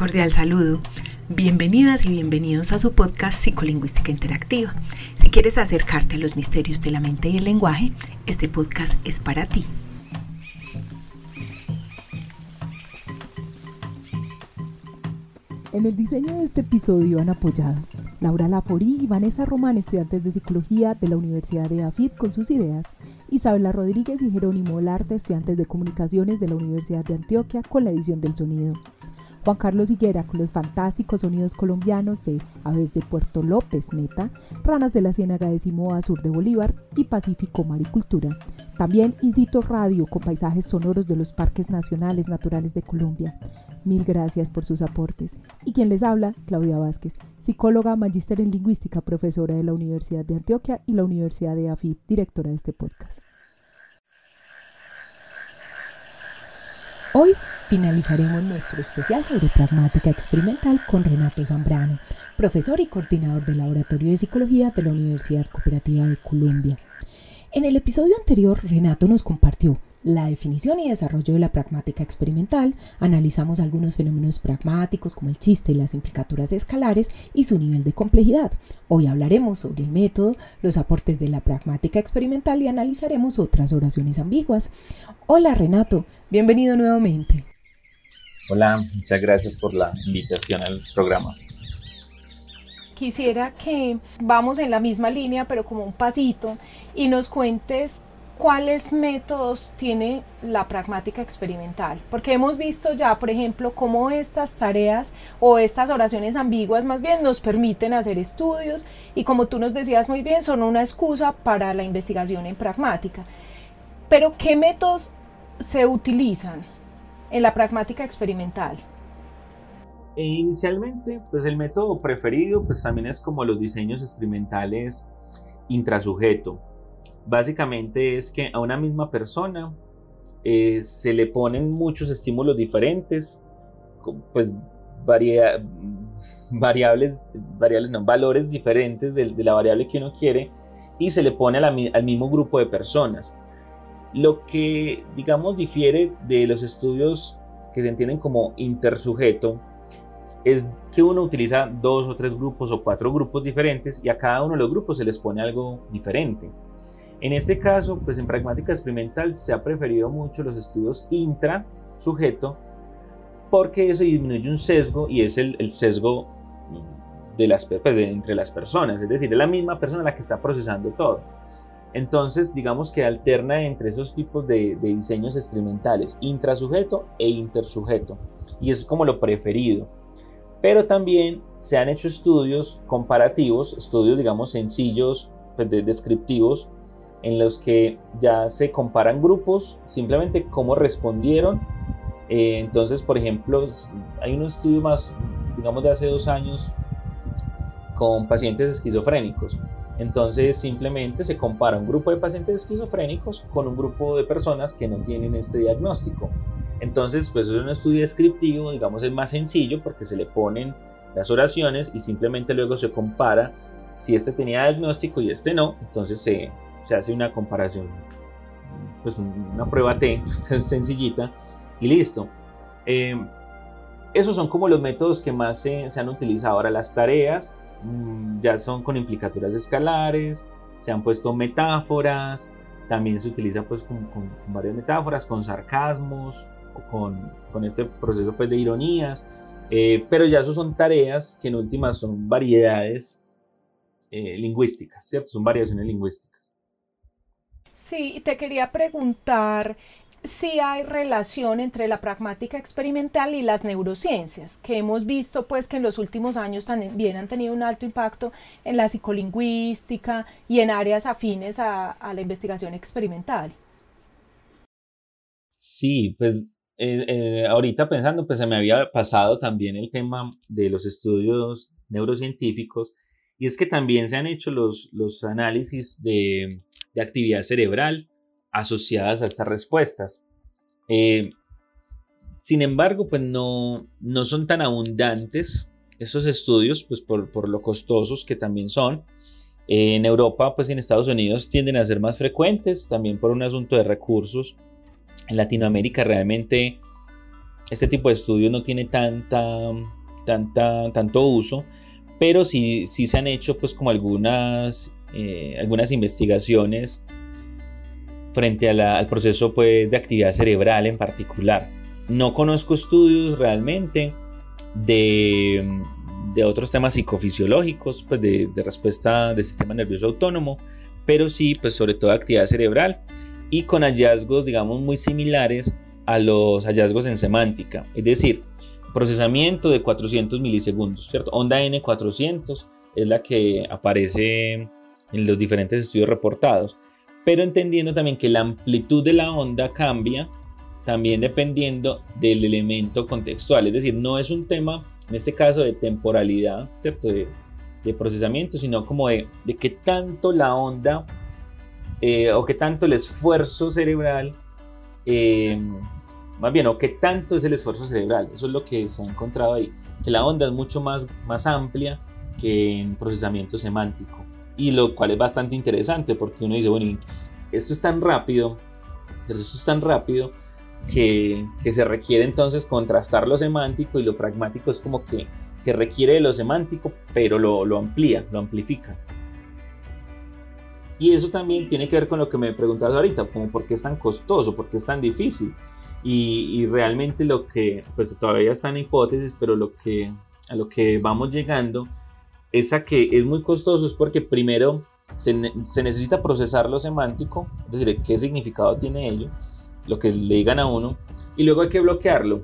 cordial saludo. Bienvenidas y bienvenidos a su podcast Psicolingüística Interactiva. Si quieres acercarte a los misterios de la mente y el lenguaje, este podcast es para ti. En el diseño de este episodio han apoyado Laura Laforí y Vanessa Román, estudiantes de Psicología de la Universidad de AFID con sus ideas, Isabela Rodríguez y Jerónimo Larte, estudiantes de Comunicaciones de la Universidad de Antioquia con la edición del sonido. Juan Carlos Higuera con los fantásticos sonidos colombianos de Aves de Puerto López, Meta, Ranas de la Ciénaga de Simoa, Sur de Bolívar y Pacífico Maricultura. También Isito Radio con paisajes sonoros de los parques nacionales naturales de Colombia. Mil gracias por sus aportes. Y quien les habla, Claudia Vázquez, psicóloga, magíster en lingüística, profesora de la Universidad de Antioquia y la Universidad de AFID, directora de este podcast. Hoy finalizaremos nuestro especial sobre pragmática experimental con Renato Zambrano, profesor y coordinador del Laboratorio de Psicología de la Universidad Cooperativa de Colombia. En el episodio anterior, Renato nos compartió la definición y desarrollo de la pragmática experimental, analizamos algunos fenómenos pragmáticos como el chiste y las implicaturas escalares y su nivel de complejidad. Hoy hablaremos sobre el método, los aportes de la pragmática experimental y analizaremos otras oraciones ambiguas. Hola Renato, bienvenido nuevamente. Hola, muchas gracias por la invitación al programa quisiera que vamos en la misma línea, pero como un pasito, y nos cuentes cuáles métodos tiene la pragmática experimental. Porque hemos visto ya, por ejemplo, cómo estas tareas o estas oraciones ambiguas más bien nos permiten hacer estudios y como tú nos decías muy bien, son una excusa para la investigación en pragmática. Pero ¿qué métodos se utilizan en la pragmática experimental? E inicialmente, pues el método preferido pues también es como los diseños experimentales intrasujeto. Básicamente es que a una misma persona eh, se le ponen muchos estímulos diferentes, pues variables, variables no, valores diferentes de, la variable que uno quiere y se le pone al mismo grupo de personas. Lo que, digamos, difiere de los estudios que se entienden como intersujeto es que uno utiliza dos o tres grupos o cuatro grupos diferentes y a cada uno de los grupos se les pone algo diferente. En este caso, pues en pragmática experimental se ha preferido mucho los estudios intra-sujeto porque eso disminuye un sesgo y es el, sesgo de las, pues, entre las personas, es decir, es la misma persona la que está procesando todo. Entonces, digamos que alterna entre esos tipos de, diseños experimentales, intrasujeto e intersujeto, y es como lo preferido pero también se han hecho estudios comparativos, estudios digamos sencillos, pues, descriptivos, en los que ya se comparan grupos, simplemente cómo respondieron. Eh, entonces, por ejemplo, hay un estudio más, digamos, de hace dos años con pacientes esquizofrénicos. Entonces, simplemente se compara un grupo de pacientes esquizofrénicos con un grupo de personas que no tienen este diagnóstico. Entonces, pues es un estudio descriptivo, digamos, es más sencillo porque se le ponen las oraciones y simplemente luego se compara si este tenía diagnóstico y este no. Entonces se, se hace una comparación, pues una prueba T sencillita y listo. Eh, esos son como los métodos que más se, se han utilizado. Ahora las tareas ya son con implicaturas escalares, se han puesto metáforas, también se utiliza pues con, con varias metáforas, con sarcasmos, con, con este proceso pues, de ironías, eh, pero ya eso son tareas que en últimas son variedades eh, lingüísticas, ¿cierto? Son variaciones lingüísticas. Sí, te quería preguntar si hay relación entre la pragmática experimental y las neurociencias, que hemos visto pues que en los últimos años también han tenido un alto impacto en la psicolingüística y en áreas afines a, a la investigación experimental. Sí, pues eh, eh, ahorita pensando, pues se me había pasado también el tema de los estudios neurocientíficos y es que también se han hecho los, los análisis de, de actividad cerebral asociadas a estas respuestas. Eh, sin embargo, pues no, no son tan abundantes esos estudios, pues por, por lo costosos que también son. en Europa, pues en Estados Unidos tienden a ser más frecuentes, también por un asunto de recursos en Latinoamérica realmente este tipo de estudios no tiene tanta, tanta, tanto uso, pero sí, sí se han hecho pues como algunas, eh, algunas investigaciones frente al proceso pues, de actividad cerebral en particular. No conozco estudios realmente de, de otros temas psicofisiológicos, pues de, de, respuesta del sistema nervioso autónomo, pero sí, pues sobre todo actividad cerebral y con hallazgos, digamos, muy similares a los hallazgos en semántica, es decir, procesamiento de 400 milisegundos, ¿cierto? Onda N400 es la que aparece en los diferentes estudios reportados, pero entendiendo también que la amplitud de la onda cambia también dependiendo del elemento contextual, es decir, no es un tema, en este caso, de temporalidad, ¿cierto? De, procesamiento, sino como de, de qué tanto la onda eh, o qué tanto el esfuerzo cerebral eh, más bien, o qué tanto es el esfuerzo cerebral. Eso es lo que se ha encontrado ahí. Que la onda es mucho más, más amplia que en procesamiento semántico. Y lo cual es bastante interesante porque uno dice, bueno, esto es tan rápido, pero esto es tan rápido que, que, se requiere entonces contrastar lo semántico y lo pragmático es como que, que requiere de lo semántico, pero lo, lo amplía, lo amplifica. Y eso también tiene que ver con lo que me preguntabas ahorita, como por qué es tan costoso, por qué es tan difícil. Y, realmente lo que, pues todavía está en hipótesis, pero lo que, a lo que vamos llegando es a que es muy costoso, es porque primero se, se necesita procesar lo semántico, es decir, qué significado tiene ello, lo que le digan a uno, y luego hay que bloquearlo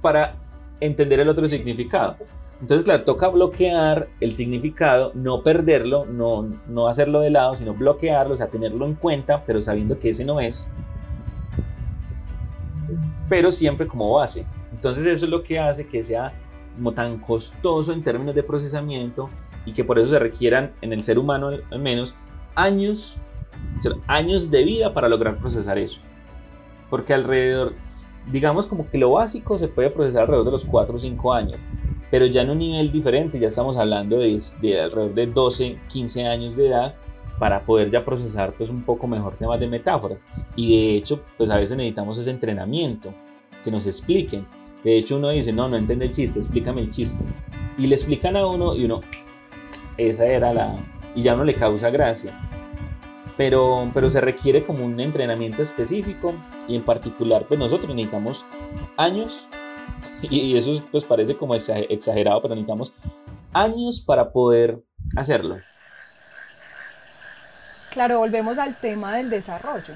para entender el otro significado. Entonces, claro, toca bloquear el significado, no perderlo, no, no hacerlo de lado, sino bloquearlo, o sea, tenerlo en cuenta, pero sabiendo que ese no es pero siempre como base. Entonces eso es lo que hace que sea como tan costoso en términos de procesamiento y que por eso se requieran en el ser humano al menos años, años de vida para lograr procesar eso. Porque alrededor, digamos como que lo básico se puede procesar alrededor de los 4 o 5 años, pero ya en un nivel diferente, ya estamos hablando de, de alrededor de 12, 15 años de edad para poder ya procesar pues un poco mejor temas de metáforas. Y de hecho, pues a veces necesitamos ese entrenamiento, que nos expliquen. De hecho, uno dice, no, no entiende el chiste, explícame el chiste. Y le explican a uno y uno, esa era la... y ya no le causa gracia. Pero, pero se requiere como un entrenamiento específico y en particular pues nosotros necesitamos años y eso pues parece como exagerado, pero necesitamos años para poder hacerlo. Claro, volvemos al tema del desarrollo.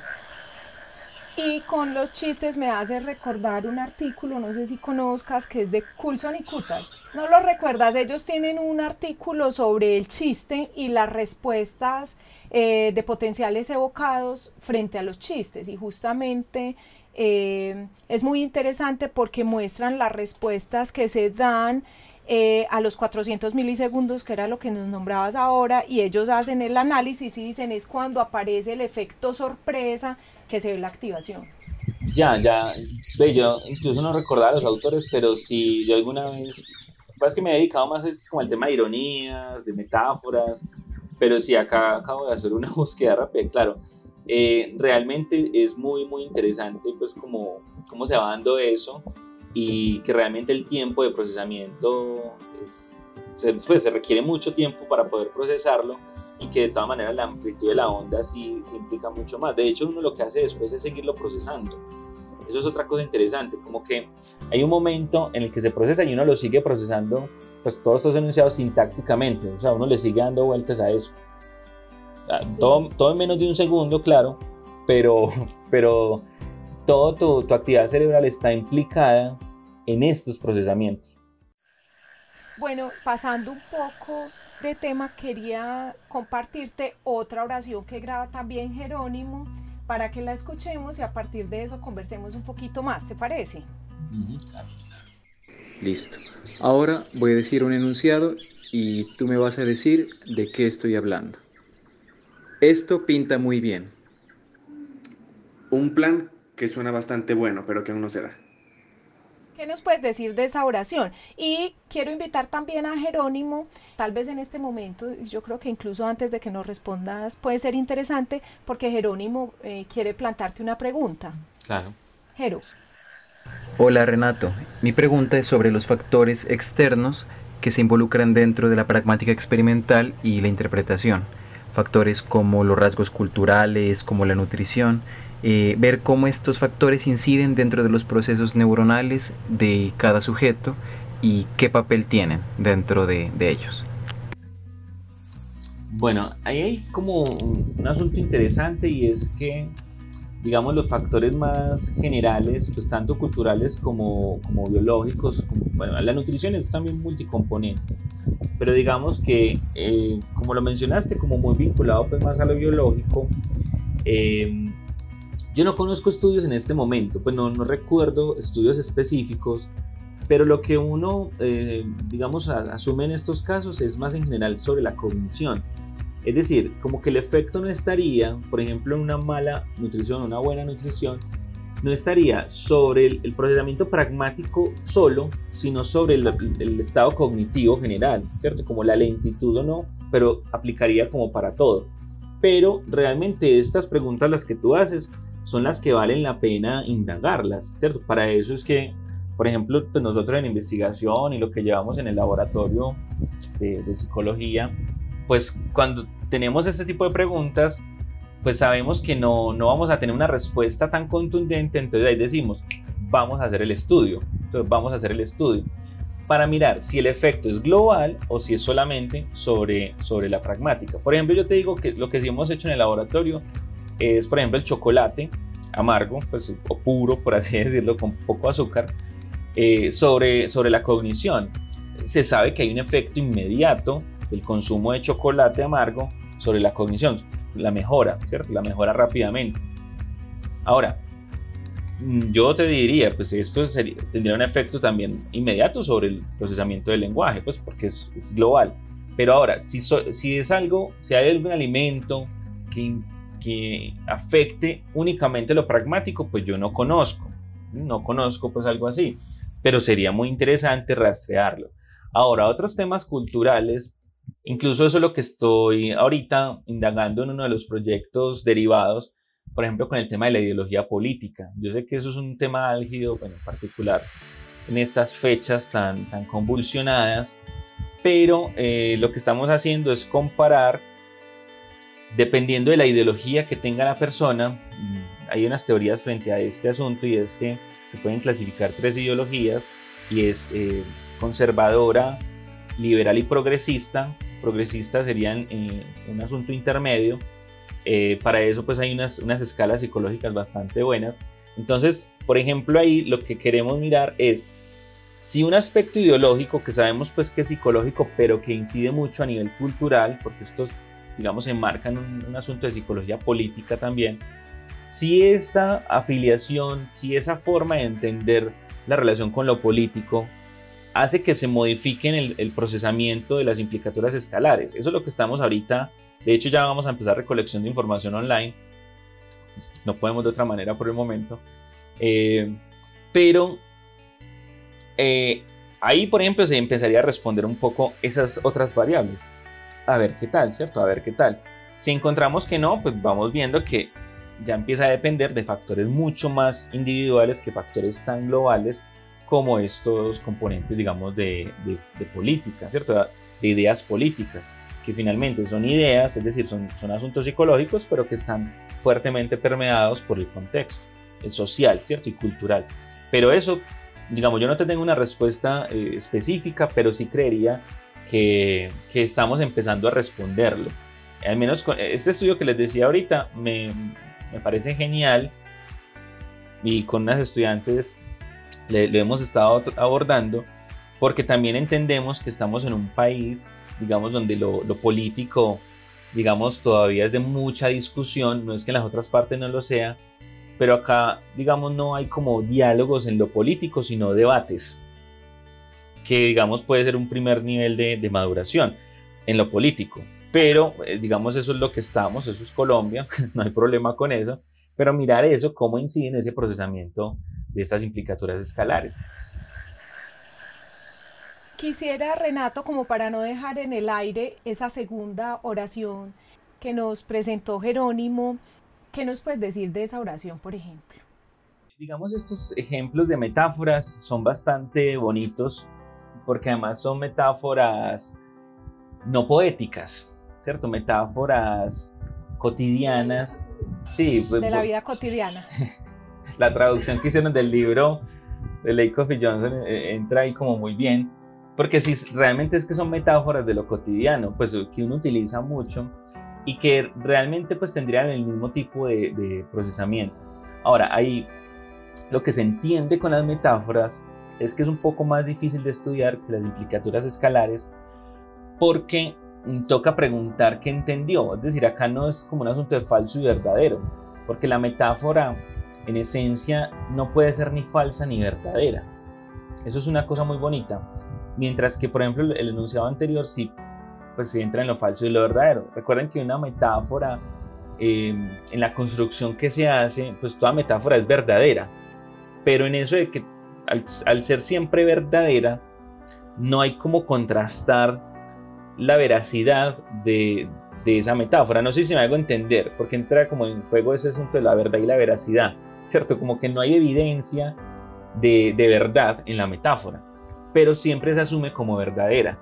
Y con los chistes me hace recordar un artículo, no sé si conozcas, que es de Coulson y Cutas. ¿No lo recuerdas? Ellos tienen un artículo sobre el chiste y las respuestas eh, de potenciales evocados frente a los chistes. Y justamente eh, es muy interesante porque muestran las respuestas que se dan eh, a los 400 milisegundos, que era lo que nos nombrabas ahora, y ellos hacen el análisis y dicen es cuando aparece el efecto sorpresa que se ve la activación. Ya, ya, ve, yo incluso no recordaba a los autores, pero si yo alguna vez, es que me he dedicado más es como al tema de ironías, de metáforas, pero sí, acá acabo de hacer una búsqueda rápida, claro, eh, realmente es muy, muy interesante, pues, como cómo se va dando eso y que realmente el tiempo de procesamiento se, pues, se requiere mucho tiempo para poder procesarlo y que de todas maneras la amplitud de la onda sí, sí, implica mucho más. De hecho, uno lo que hace después es seguirlo procesando. Eso es otra cosa interesante, como que hay un momento en el que se procesa y uno lo sigue procesando, pues todos estos enunciados sintácticamente, o sea, uno le sigue dando vueltas a eso. Todo, todo en menos de un segundo, claro, pero, pero toda tu, tu actividad cerebral está implicada en estos procesamientos. Bueno, pasando un poco de tema, quería compartirte otra oración que graba también Jerónimo para que la escuchemos y a partir de eso conversemos un poquito más, ¿te parece? Listo. Ahora voy a decir un enunciado y tú me vas a decir de qué estoy hablando. Esto pinta muy bien. Un plan que suena bastante bueno, pero que aún no se da. ¿Qué nos puedes decir de esa oración? Y quiero invitar también a Jerónimo, tal vez en este momento, yo creo que incluso antes de que nos respondas puede ser interesante porque Jerónimo eh, quiere plantarte una pregunta. Claro. Jero. Hola Renato, mi pregunta es sobre los factores externos que se involucran dentro de la pragmática experimental y la interpretación. Factores como los rasgos culturales, como la nutrición, eh, ver cómo estos factores inciden dentro de los procesos neuronales de cada sujeto y qué papel tienen dentro de, ellos. Bueno, ahí hay como un asunto interesante y es que digamos, los factores más generales, pues tanto culturales como, como biológicos, bueno, la nutrición es también multicomponente, pero digamos que, eh, como lo mencionaste, como muy vinculado pues más a lo biológico, em, yo no conozco estudios en este momento, pues no, no recuerdo estudios específicos, pero lo que uno, eh, digamos, asume en estos casos es más en general sobre la cognición. Es decir, como que el efecto no estaría, por ejemplo, en una mala nutrición, una buena nutrición, no estaría sobre el, procesamiento pragmático solo, sino sobre el, el, estado cognitivo general, ¿cierto? Como la lentitud o no, pero aplicaría como para todo. Pero realmente estas preguntas las que tú haces son las que valen la pena indagarlas, ¿cierto? Para eso es que, por ejemplo, pues nosotros en investigación y lo que llevamos en el laboratorio de, psicología, pues cuando tenemos este tipo de preguntas, pues sabemos que no, no vamos a tener una respuesta tan contundente, entonces ahí decimos, vamos a hacer el estudio, entonces vamos a hacer el estudio para mirar si el efecto es global o si es solamente sobre, sobre la pragmática. Por ejemplo, yo te digo que lo que sí hemos hecho en el laboratorio es, por ejemplo, el chocolate amargo, pues, o puro, por así decirlo, con poco azúcar, eh, sobre, sobre la cognición. Se sabe que hay un efecto inmediato el consumo de chocolate amargo sobre la cognición, la mejora, ¿cierto? La mejora rápidamente. Ahora, mm, yo te diría, pues esto tendría un efecto también inmediato sobre el procesamiento del lenguaje, pues porque es, global. Pero ahora, si, si es algo, si hay algún alimento que, que afecte únicamente lo pragmático, pues yo no conozco, no conozco pues algo así, pero sería muy interesante rastrearlo. Ahora, otros temas culturales Incluso eso es lo que estoy ahorita indagando en uno de los proyectos derivados, por ejemplo, con el tema de la ideología política. Yo sé que eso es un tema álgido, bueno, en particular en estas fechas tan, tan convulsionadas, pero eh, lo que estamos haciendo es comparar, dependiendo de la ideología que tenga la persona, mm, hay unas teorías frente a este asunto y es que se pueden clasificar tres ideologías y es eh, conservadora, liberal y progresista. Progresista serían eh, un asunto intermedio. Eh, para eso pues hay unas, unas escalas psicológicas bastante buenas. Entonces, por ejemplo, ahí lo que queremos mirar es si un aspecto ideológico que sabemos pues que es psicológico, pero que incide mucho a nivel cultural, porque estos, digamos, enmarcan un, un asunto de psicología política también, si esa afiliación, si esa forma de entender la relación con lo político hace que se modifiquen el, el, procesamiento de las implicaturas escalares. Eso es lo que estamos ahorita. De hecho, ya vamos a empezar recolección de información online. No podemos de otra manera por el momento. Eh, pero eh, ahí, por ejemplo, se empezaría a responder un poco esas otras variables. A ver qué tal, ¿cierto? A ver qué tal. Si encontramos que no, pues vamos viendo que ya empieza a depender de factores mucho más individuales que factores tan globales como estos componentes, digamos, de, de, política, ¿cierto? De ideas políticas, que finalmente son ideas, es decir, son, son asuntos psicológicos, pero que están fuertemente permeados por el contexto el social, ¿cierto? Y cultural. Pero eso, digamos, yo no te tengo una respuesta eh, específica, pero sí creería que, que, estamos empezando a responderlo. Al menos con este estudio que les decía ahorita me, me parece genial y con unas estudiantes lo hemos estado abordando porque también entendemos que estamos en un país, digamos, donde lo, político, digamos, todavía es de mucha discusión, no es que en las otras partes no lo sea, pero acá, digamos, no hay como diálogos en lo político, sino debates, que, digamos, puede ser un primer nivel de, de maduración en lo político. Pero, eh, digamos, eso es lo que estamos, eso es Colombia, no hay problema con eso, pero mirar eso, cómo incide en ese procesamiento de estas implicaturas escalares. Quisiera, Renato, como para no dejar en el aire esa segunda oración que nos presentó Jerónimo, ¿qué nos puedes decir de esa oración, por ejemplo? digamos, estos ejemplos de metáforas son bastante bonitos porque además son metáforas no poéticas, ¿cierto? Metáforas cotidianas. Sí, pues, de la vida cotidiana. la traducción que hicieron del libro de Lake Coffee Johnson eh, entra ahí como muy bien, porque si realmente es que son metáforas de lo cotidiano, pues que uno utiliza mucho y que realmente pues tendrían el mismo tipo de, de procesamiento. Ahora, ahí lo que se entiende con las metáforas es que es un poco más difícil de estudiar que las implicaturas escalares porque mm, toca preguntar qué entendió. Es decir, acá no es como un asunto de falso y verdadero, porque la metáfora en esencia no puede ser ni falsa ni verdadera. Eso es una cosa muy bonita. Mientras que, por ejemplo, el enunciado anterior sí, pues entra en lo falso y lo verdadero. Recuerden que una metáfora, eh, en la construcción que se hace, pues toda metáfora es verdadera. Pero en eso de que al, ser siempre verdadera, no hay como contrastar la veracidad de, esa metáfora. No sé si me hago entender, porque entra como en juego ese asunto de la verdad y la veracidad, ¿cierto? Como que no hay evidencia de, verdad en la metáfora, pero siempre se asume como verdadera.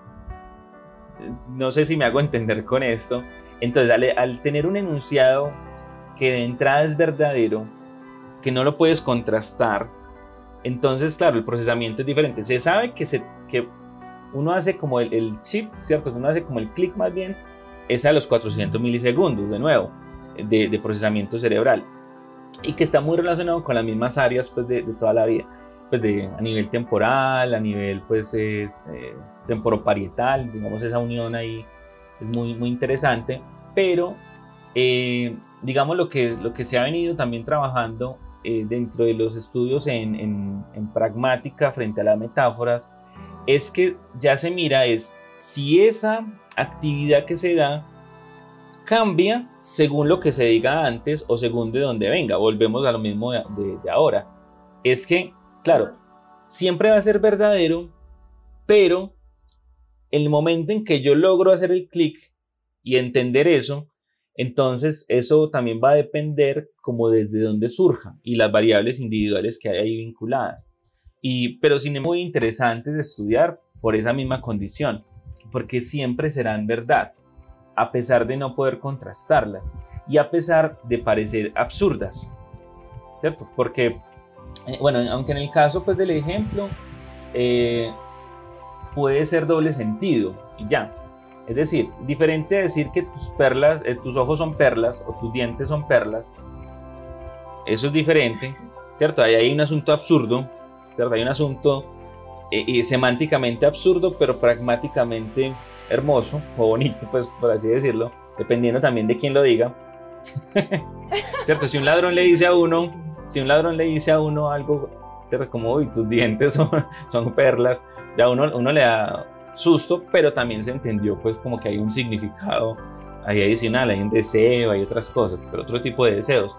No sé si me hago entender con esto. Entonces, al tener un enunciado que de entrada es verdadero, que no lo puedes contrastar, entonces, claro, el procesamiento es diferente. Se sabe que, se, que uno hace como el, chip, ¿cierto? Uno hace como el clic más bien, es a los 400 milisegundos, de nuevo, de, procesamiento cerebral. Y que está muy relacionado con las mismas áreas pues, de, toda la vida. Pues de, a nivel temporal, a nivel pues, eh, eh, temporoparietal, digamos, esa unión ahí es muy, muy interesante. Pero, eh, digamos, lo que, lo que se ha venido también trabajando eh, dentro de los estudios en, pragmática frente a las metáforas es que ya se mira es si esa actividad que se da cambia según lo que se diga antes o según de dónde venga. Volvemos a lo mismo de, de ahora. Es que, claro, siempre va a ser verdadero, pero el momento en que yo logro hacer el clic y entender eso, entonces, eso también va a depender como desde dónde surja y las variables individuales que hay ahí vinculadas. Y, pero sin embargo, muy interesantes de estudiar por esa misma condición, porque siempre serán verdad, a pesar de no poder contrastarlas y a pesar de parecer absurdas, ¿cierto? Porque, eh, bueno, aunque en el caso pues, del ejemplo, eh, puede ser doble sentido y ya, es decir, diferente decir que tus perlas, eh, tus ojos son perlas o tus dientes son perlas. Eso es diferente, ¿cierto? Ahí hay un asunto absurdo, ¿cierto? Hay un asunto eh, semánticamente absurdo, pero pragmáticamente hermoso o bonito, pues por así decirlo, dependiendo también de quién lo diga. ¿Cierto? Si un ladrón le dice a uno, si un ladrón le dice a uno algo, ¿cierto? Como, uy, tus dientes son, son perlas, ya uno, uno le da susto, pero también se entendió pues como que hay un significado ahí adicional, hay un deseo, hay otras cosas, pero otro tipo de deseos.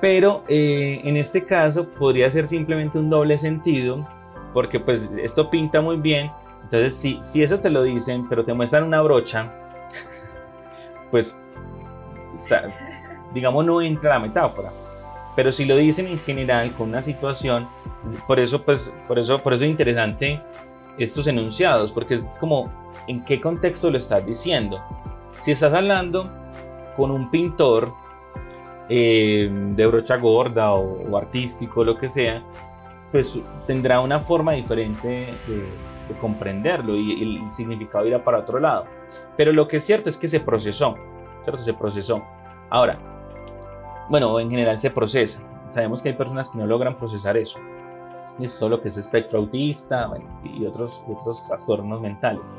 Pero eh, en este caso podría ser simplemente un doble sentido, porque pues esto pinta muy bien. Entonces, si, si eso te lo dicen, pero te muestran una brocha, pues está, digamos no entra la metáfora. Pero si lo dicen en general con una situación, por eso pues por eso por eso es interesante estos enunciados, porque es como en qué contexto lo estás diciendo. Si estás hablando con un pintor eh, de brocha gorda o, artístico, lo que sea, pues tendrá una forma diferente de, comprenderlo y, el significado irá para otro lado. Pero lo que es cierto es que se procesó, ¿cierto? Se procesó. Ahora, bueno, en general se procesa. Sabemos que hay personas que no logran procesar eso todo lo que es espectro autista y otros, otros trastornos mentales.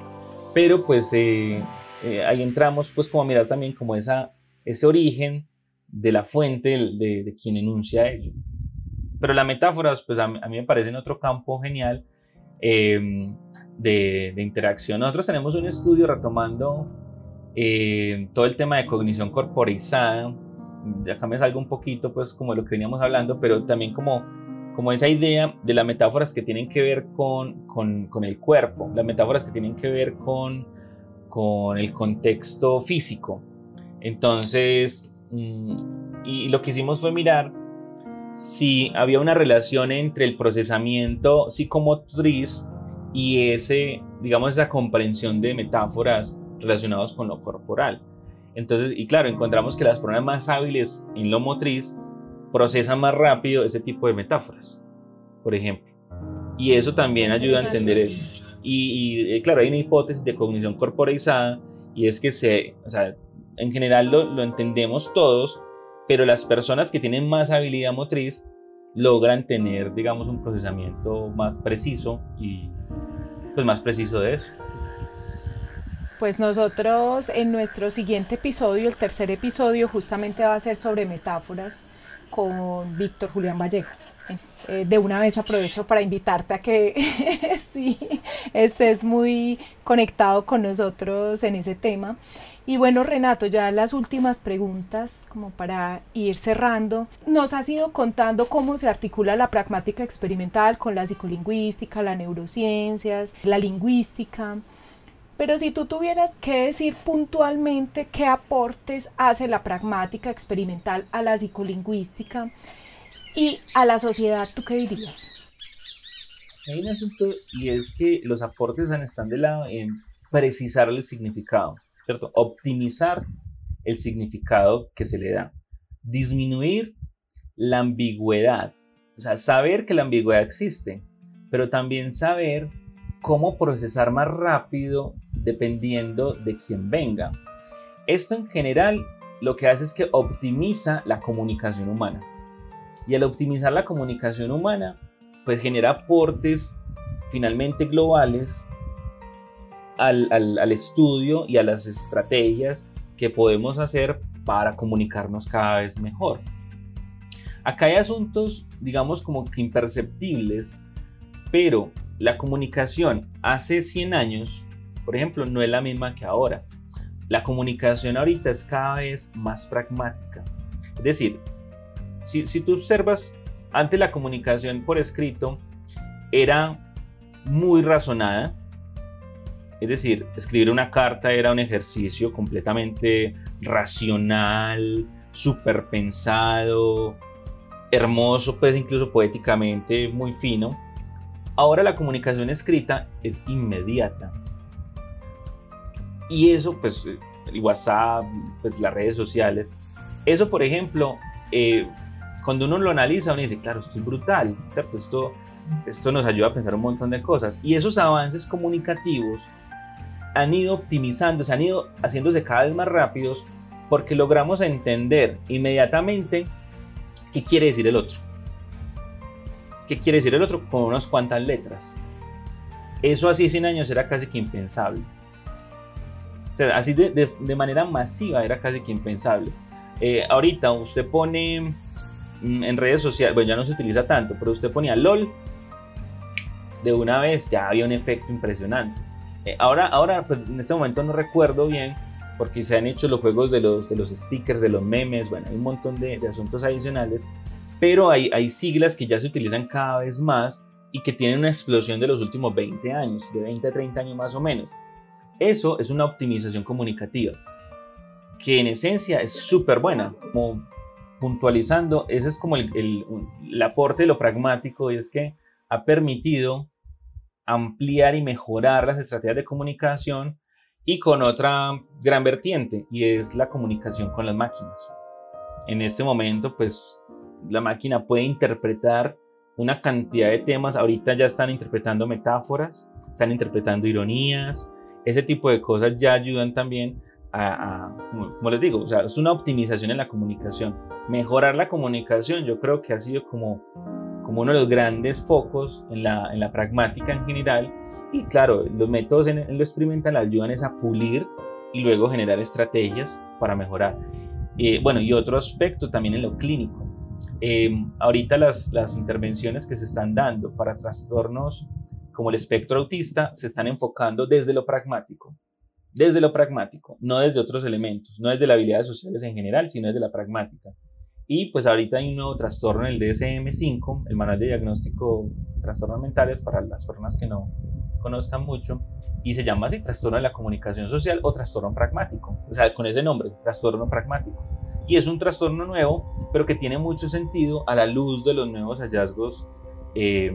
Pero pues eh, eh, ahí entramos pues como a mirar también como esa, ese origen de la fuente de, quien enuncia ello. Pero la metáfora pues a mí, me parece en otro campo genial em, de, de, interacción. Nosotros tenemos un estudio retomando eh, todo el tema de cognición corporizada. Acá me salgo un poquito pues como lo que veníamos hablando, pero también como como esa idea de las metáforas que tienen que ver con, con, el cuerpo, las metáforas que tienen que ver con, con el contexto físico. Entonces, mm, y lo que hicimos fue mirar si había una relación entre el procesamiento psicomotriz y ese, digamos, esa comprensión de metáforas relacionadas con lo corporal. Entonces, y claro, encontramos que las personas más hábiles en lo motriz procesan más rápido ese tipo de metáforas, por ejemplo. Y eso también ayuda a entender eso. Y, eh, claro, hay una hipótesis de cognición corporizada y es que se, o sea, en general lo, lo entendemos todos, pero las personas que tienen más habilidad motriz logran tener, digamos, un procesamiento más preciso y pues más preciso de eso. Pues nosotros en nuestro siguiente episodio, el tercer episodio, justamente va a ser sobre metáforas con Víctor Julián Vallejo. Eh, de una vez aprovecho para invitarte a que sí, estés muy conectado con nosotros en ese tema. Y bueno, Renato, ya las últimas preguntas, como para ir cerrando. Nos has ido contando cómo se articula la pragmática experimental con la psicolingüística, las neurociencias, la lingüística. Pero si tú tuvieras que decir puntualmente qué aportes hace la pragmática experimental a la psicolingüística y a la sociedad, ¿tú qué dirías? Hay un asunto y es que los aportes están de lado en precisar el significado, ¿cierto? Optimizar el significado que se le da. Disminuir la ambigüedad, o sea, saber que la ambigüedad existe, pero también saber cómo procesar más rápido dependiendo de quién venga. Esto en general lo que hace es que optimiza la comunicación humana. Y al optimizar la comunicación humana, pues genera aportes finalmente globales al, al, estudio y a las estrategias que podemos hacer para comunicarnos cada vez mejor. Acá hay asuntos, digamos, como que imperceptibles, pero la comunicación hace 100 años, por ejemplo, no es la misma que ahora. La comunicación ahorita es cada vez más pragmática. Es decir, si, si tú observas, antes la comunicación por escrito era muy razonada, es decir, escribir una carta era un ejercicio completamente racional, súper pensado, hermoso, pues incluso poéticamente muy fino. Ahora la comunicación escrita es inmediata. Y eso, pues, el WhatsApp, pues las redes sociales, eso, por ejemplo, eh, cuando uno lo analiza, uno dice, claro, esto es brutal, ¿cierto? Esto, esto nos ayuda a pensar un montón de cosas. Y esos avances comunicativos han ido optimizando, se han ido haciéndose cada vez más rápidos porque logramos entender inmediatamente qué quiere decir el otro qué quiere decir el otro con unas cuantas letras. Eso así 100 años era casi que impensable. Así de, manera masiva era casi que impensable. Eh, ahorita usted pone mm, en redes sociales, bueno ya no se utiliza tanto, pero usted ponía LOL, de una vez ya había un efecto impresionante. Eh, ahora, ahora pues, en este momento no recuerdo bien, porque se han hecho los juegos de los, de los stickers, de los memes, bueno, hay un montón de, de asuntos adicionales, pero hay, hay siglas que ya se utilizan cada vez más y que tienen una explosión de los últimos 20 años, de 20 a 30 años más o menos. Eso es una optimización comunicativa, que en esencia es súper buena. Puntualizando, ese es como el, el, aporte de lo pragmático, y es que ha permitido ampliar y mejorar las estrategias de comunicación y con otra gran vertiente, y es la comunicación con las máquinas. En este momento, pues la máquina puede interpretar una cantidad de temas. Ahorita ya están interpretando metáforas, están interpretando ironías. Ese tipo de cosas ya ayudan también a, como, les digo, o sea, es una optimización en la comunicación. Mejorar la comunicación yo creo que ha sido como, como uno de los grandes focos en la, en la pragmática en general. Y claro, los métodos en, lo experimental ayudan es a pulir y luego generar estrategias para mejorar. Eh, bueno, y otro aspecto también en lo clínico. Em, ahorita las, las intervenciones que se están dando para trastornos como el espectro autista se están enfocando desde lo pragmático, desde lo pragmático, no desde otros elementos, no desde las habilidades sociales en general, sino desde la pragmática. Y pues ahorita hay un nuevo trastorno en el DSM-5, el manual de diagnóstico de trastornos mentales para las personas que no conozcan mucho, y se llama así trastorno de la comunicación social o trastorno pragmático, o sea, con ese nombre, trastorno pragmático Y es un trastorno nuevo, pero que tiene mucho sentido a la luz de los nuevos hallazgos eh,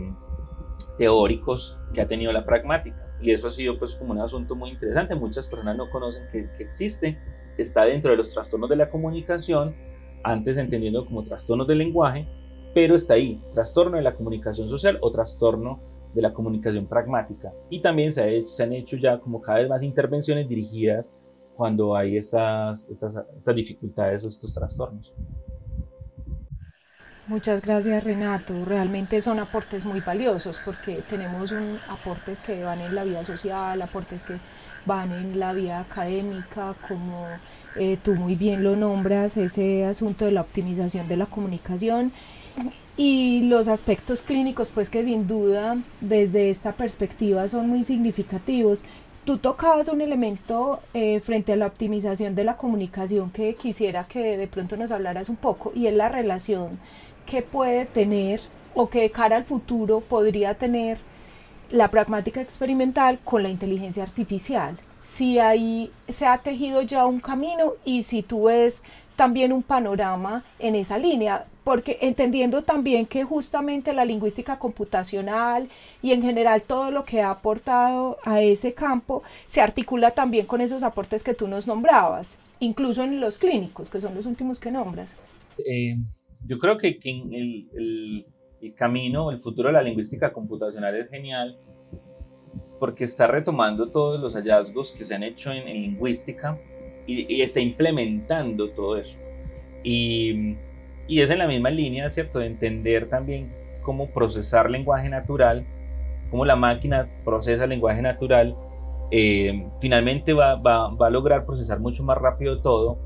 teóricos que ha tenido la pragmática. Y eso ha sido pues como un asunto muy interesante. Muchas personas no conocen que, que existe. Está dentro de los trastornos de la comunicación, antes entendiendo como trastornos del lenguaje, pero está ahí, trastorno de la comunicación social o trastorno de la comunicación pragmática. Y también se, han hecho ya como cada vez más intervenciones dirigidas cuando hay estas, estas dificultades o estos trastornos. Muchas gracias Renato, realmente son aportes muy valiosos porque tenemos un, aportes que van en la vida social, aportes que van en la vida académica, como eh, tú muy bien lo nombras, ese asunto de la optimización de la comunicación y los aspectos clínicos, pues que sin duda desde esta perspectiva son muy significativos. Tú tocabas un elemento eh, frente a la optimización de la comunicación que quisiera que de pronto nos hablaras un poco y es la relación que puede tener o que de cara al futuro podría tener la pragmática experimental con la inteligencia artificial. Si ahí se ha tejido ya un camino y si tú ves también un panorama en esa línea, porque entendiendo también que justamente la lingüística computacional y en general todo lo que ha aportado a ese campo se articula también con esos aportes que tú nos nombrabas, incluso en los clínicos, que son los últimos que nombras. Eh, yo creo que, el, el, el, camino, el futuro de la lingüística computacional es genial porque está retomando todos los hallazgos que se han hecho en, en lingüística y, está implementando todo eso. Y, y, es en la misma línea, ¿cierto?, de entender también cómo procesar lenguaje natural, cómo la máquina procesa lenguaje natural, eh, finalmente va, va, va, a lograr procesar mucho más rápido todo,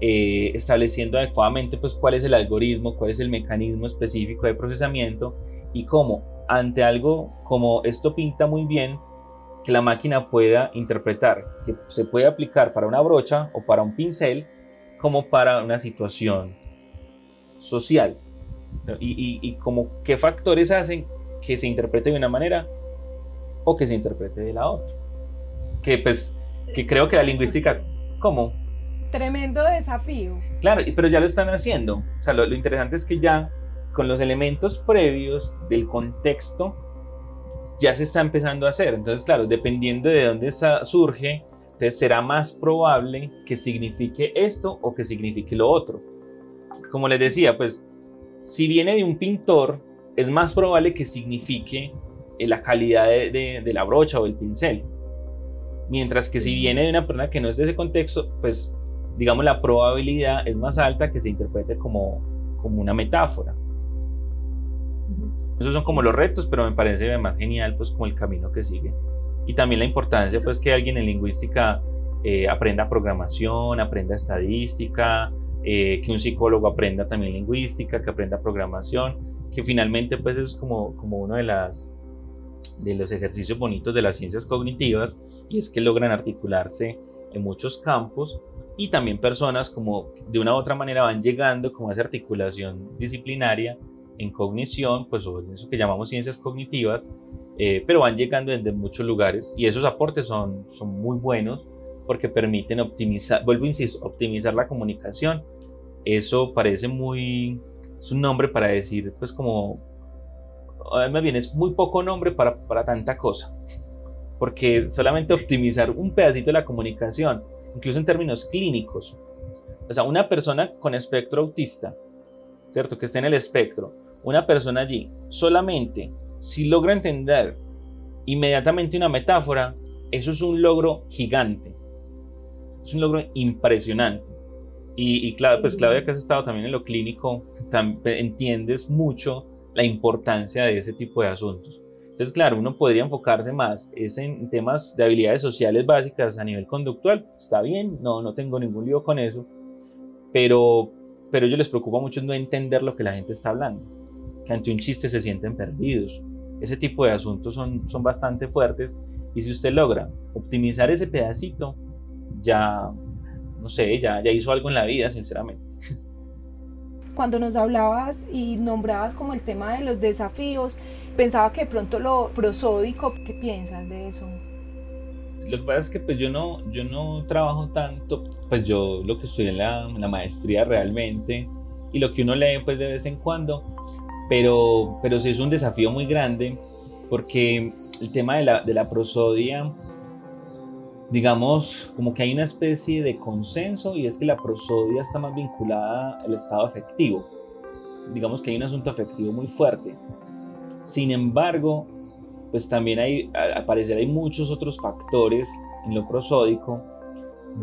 eh, estableciendo adecuadamente pues cuál es el algoritmo, cuál es el mecanismo específico de procesamiento y cómo ante algo como esto pinta muy bien, que la máquina pueda interpretar, que se puede aplicar para una brocha o para un pincel como para una situación social. Y, y, como qué factores hacen que se interprete de una manera o que se interprete de la otra. Que pues, que creo que la lingüística, ¿cómo? Tremendo desafío. Claro, pero ya lo están haciendo. O sea, lo, lo interesante es que ya con los elementos previos del contexto ya se está empezando a hacer. Entonces, claro, dependiendo de dónde surge, entonces será más probable que signifique esto o que signifique lo otro. Como les decía, pues si viene de un pintor, es más probable que signifique eh, la calidad de, de la brocha o el pincel. Mientras que si viene de una persona que no es de ese contexto, pues digamos la probabilidad es más alta que se interprete como, como una metáfora. Esos son como los retos, pero me parece más genial pues como el camino que sigue. Y también la importancia pues que alguien en lingüística eh, aprenda programación, aprenda estadística, eh, que un psicólogo aprenda también lingüística, que aprenda programación, que finalmente pues es como, como uno de, las, de los ejercicios bonitos de las ciencias cognitivas y es que logran articularse en muchos campos y también personas como de una u otra manera van llegando como a esa articulación disciplinaria en cognición, pues o en eso que llamamos ciencias cognitivas, eh, pero van llegando desde muchos lugares y esos aportes son, son muy buenos porque permiten optimizar, vuelvo a insistir, optimizar la comunicación. Eso parece muy, es un nombre para decir, pues como, más bien es muy poco nombre para, para tanta cosa, porque solamente optimizar un pedacito de la comunicación, incluso en términos clínicos, o sea, una persona con espectro autista, ¿cierto? Que esté en el espectro, una persona allí, solamente si logra entender inmediatamente una metáfora, eso es un logro gigante. Es un logro impresionante. Y, y claro, pues Claudia, que has estado también en lo clínico, entiendes mucho la importancia de ese tipo de asuntos. Entonces, claro, uno podría enfocarse más es en temas de habilidades sociales básicas a nivel conductual. Está bien, no, no tengo ningún lío con eso. Pero, pero ellos les preocupa mucho no entender lo que la gente está hablando que ante un chiste se sienten perdidos. Ese tipo de asuntos son, son bastante fuertes y si usted logra optimizar ese pedacito, ya, no sé, ya, ya hizo algo en la vida, sinceramente. Cuando nos hablabas y nombrabas como el tema de los desafíos, pensaba que de pronto lo prosódico, ¿qué piensas de eso? lo que pasa es que pues yo no, yo no trabajo tanto, pues yo lo que estoy en la, en la maestría realmente y lo que uno lee pues de vez en cuando, pero, pero sí es un desafío muy grande porque el tema de la, de la prosodia, digamos, como que hay una especie de consenso y es que la prosodia está más vinculada al estado afectivo. Digamos que hay un asunto afectivo muy fuerte. Sin embargo, pues también hay, al parecer hay muchos otros factores en lo prosódico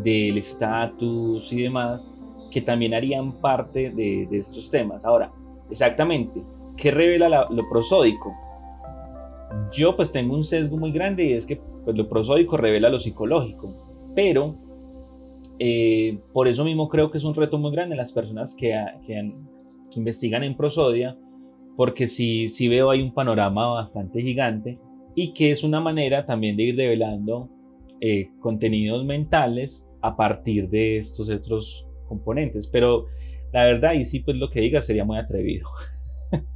del estatus y demás que también harían parte de, estos temas. Ahora, exactamente, ¿qué revela lo prosódico? Yo pues tengo un sesgo muy grande y es que pues, lo prosódico revela lo psicológico, pero eh, por eso mismo creo que es un reto muy grande las personas que, que, investigan en prosodia, porque si sí veo ahí un panorama bastante gigante y que es una manera también de ir develando eh, contenidos mentales a partir de estos otros componentes. Pero la verdad, y sí, pues lo que diga sería muy atrevido.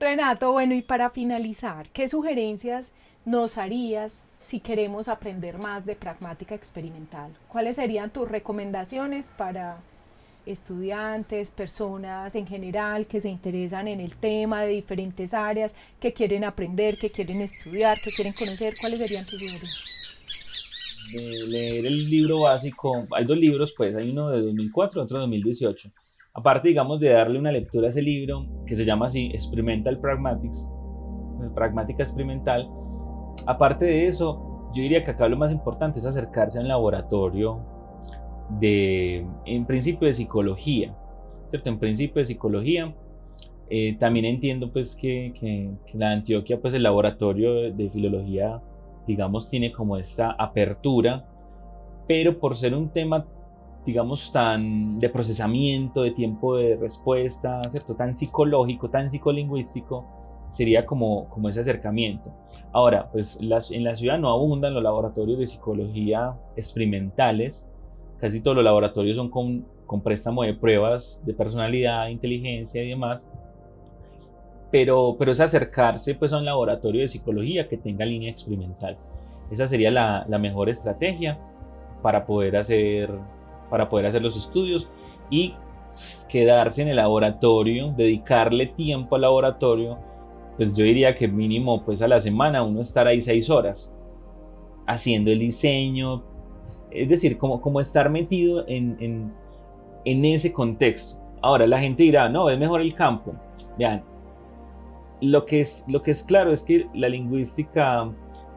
Renato, bueno, y para finalizar, ¿qué sugerencias nos harías si queremos aprender más de pragmática experimental? ¿Cuáles serían tus recomendaciones para estudiantes, personas en general que se interesan en el tema de diferentes áreas, que quieren aprender, que quieren estudiar, que quieren conocer? ¿Cuáles serían tus? De leer el libro básico, hay dos libros, pues hay uno de 2004 y otro de 2018 Aparte, digamos, de darle una lectura a ese libro, que se llama así, Experimental Pragmatics, Pragmática Experimental, aparte de eso, yo diría que acá lo más importante es acercarse a un laboratorio de, en principio, de psicología, ¿cierto? En principio de psicología. Eh, también entiendo pues que, que, la Antioquia, pues el laboratorio de filología, digamos, tiene como esta apertura, pero por ser un tema digamos, tan de procesamiento, de tiempo de respuesta, ¿cierto? Tan psicológico, tan psicolingüístico, sería como, como ese acercamiento. Ahora, pues en la ciudad no abundan los laboratorios de psicología experimentales, casi todos los laboratorios son con, con préstamo de pruebas de personalidad, inteligencia y demás, pero, pero es acercarse pues a un laboratorio de psicología que tenga línea experimental. Esa sería la, la mejor estrategia para poder hacer para poder hacer los estudios y quedarse en el laboratorio, dedicarle tiempo al laboratorio, pues yo diría que mínimo pues a la semana uno estar ahí seis horas haciendo el diseño, es decir, como, como estar metido en, en, ese contexto. Ahora la gente dirá, no, es mejor el campo. Vean, lo que es, lo que es claro es que la lingüística,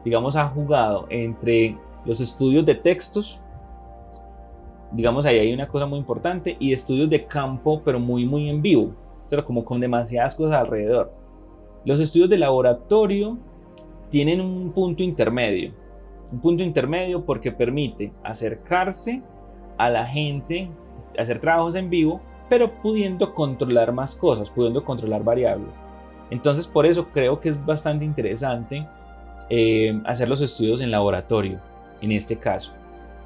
digamos, ha jugado entre los estudios de textos digamos, ahí hay una cosa muy importante y estudios de campo, pero muy, muy en vivo, pero como con demasiadas cosas alrededor. Los estudios de laboratorio tienen un punto intermedio, un punto intermedio porque permite acercarse a la gente, hacer trabajos en vivo, pero pudiendo controlar más cosas, pudiendo controlar variables. Entonces, por eso creo que es bastante interesante eh, hacer los estudios en laboratorio, en este caso.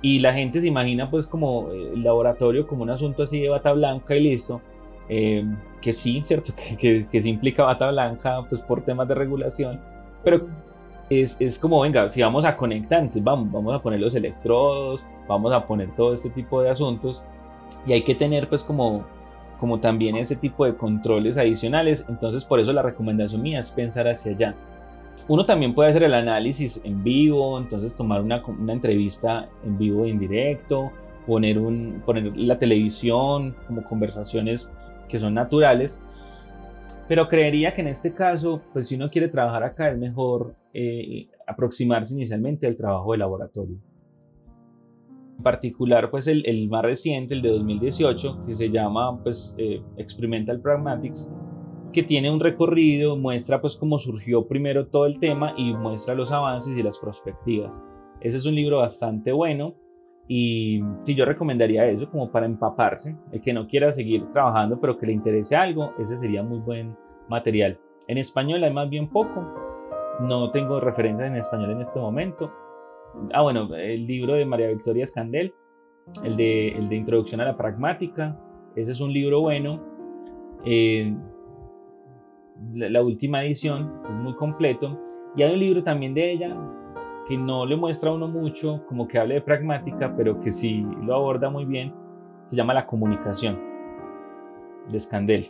Y la gente se imagina pues como el laboratorio como un asunto así de bata blanca y listo. Eh, que sí, ¿cierto? Que, que, que, sí implica bata blanca pues por temas de regulación. Pero es, es como, venga, si vamos a conectar, entonces vamos, vamos a poner los electrodos, vamos a poner todo este tipo de asuntos. Y hay que tener pues como, como también ese tipo de controles adicionales. Entonces por eso la recomendación mía es pensar hacia allá uno también puede hacer el análisis en vivo, entonces tomar una, una entrevista en vivo e indirecto, poner, un, poner la televisión como conversaciones que son naturales, pero creería que en este caso, pues si uno quiere trabajar acá es mejor eh, aproximarse inicialmente al trabajo de laboratorio. En particular, pues el, más reciente, el de 2018, que se llama pues, eh, Experimental Pragmatics, que tiene un recorrido, muestra pues cómo surgió primero todo el tema y muestra los avances y las perspectivas. Ese es un libro bastante bueno y si yo recomendaría eso como para empaparse. El que no quiera seguir trabajando pero que le interese algo, ese sería muy buen material. En español hay más bien poco, no tengo referencias en español en este momento. Ah, bueno, el libro de María Victoria Escandel, el de, el de Introducción a la Pragmática, ese es un libro bueno. Eh, la, última edición, es muy completo. Y hay un libro también de ella que no le muestra a uno mucho, como que hable de pragmática, pero que sí lo aborda muy bien, se llama La comunicación, de Scandel.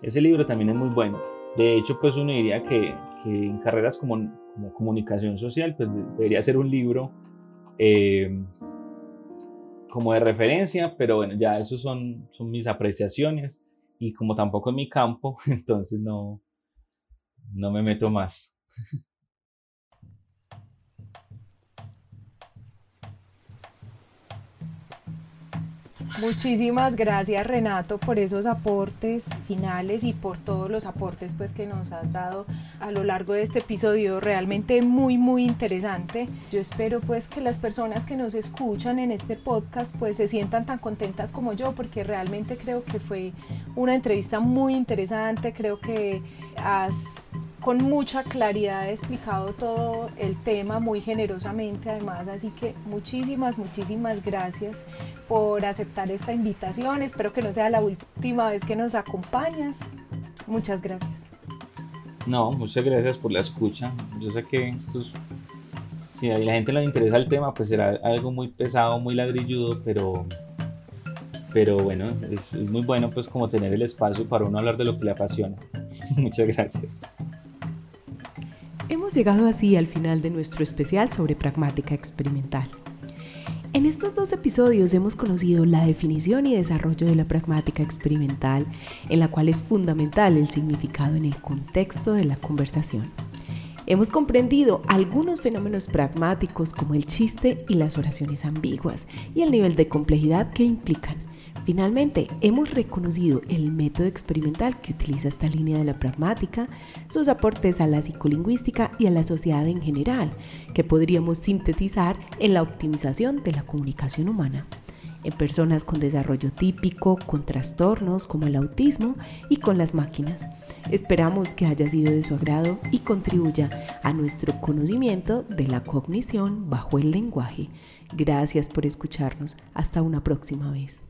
Ese libro también es muy bueno. De hecho, pues uno diría que, que en carreras como, comunicación social, pues debería ser un libro eh, como de referencia, pero bueno, ya eso son, son mis apreciaciones y como tampoco es mi campo, entonces no, no me meto más. Muchísimas gracias Renato por esos aportes finales y por todos los aportes pues que nos has dado a lo largo de este episodio realmente muy muy interesante. Yo espero pues que las personas que nos escuchan en este podcast pues se sientan tan contentas como yo porque realmente creo que fue una entrevista muy interesante, creo que has con mucha claridad explicado todo el tema muy generosamente además, así que muchísimas, muchísimas gracias por aceptar esta invitación. Espero que no sea la última vez que nos acompañas. Muchas gracias. No, muchas gracias por la escucha. Yo sé que si a la gente le interesa el tema, pues será algo muy pesado, muy ladrilludo, pero, pero bueno, es, es muy bueno pues como tener el espacio para uno hablar de lo que le apasiona. muchas gracias. Hemos llegado así al final de nuestro especial sobre pragmática experimental. En estos dos episodios hemos conocido la definición y desarrollo de la pragmática experimental, en la cual es fundamental el significado en el contexto de la conversación. Hemos comprendido algunos fenómenos pragmáticos como el chiste y las oraciones ambiguas y el nivel de complejidad que implican. Finalmente, hemos reconocido el método experimental que utiliza esta línea de la pragmática, sus aportes a la psicolingüística y a la sociedad en general, que podríamos sintetizar en la optimización de la comunicación humana en personas con desarrollo típico, con trastornos como el autismo y con las máquinas. Esperamos que haya sido de su agrado y contribuya a nuestro conocimiento de la cognición bajo el lenguaje. Gracias por escucharnos. Hasta una próxima vez.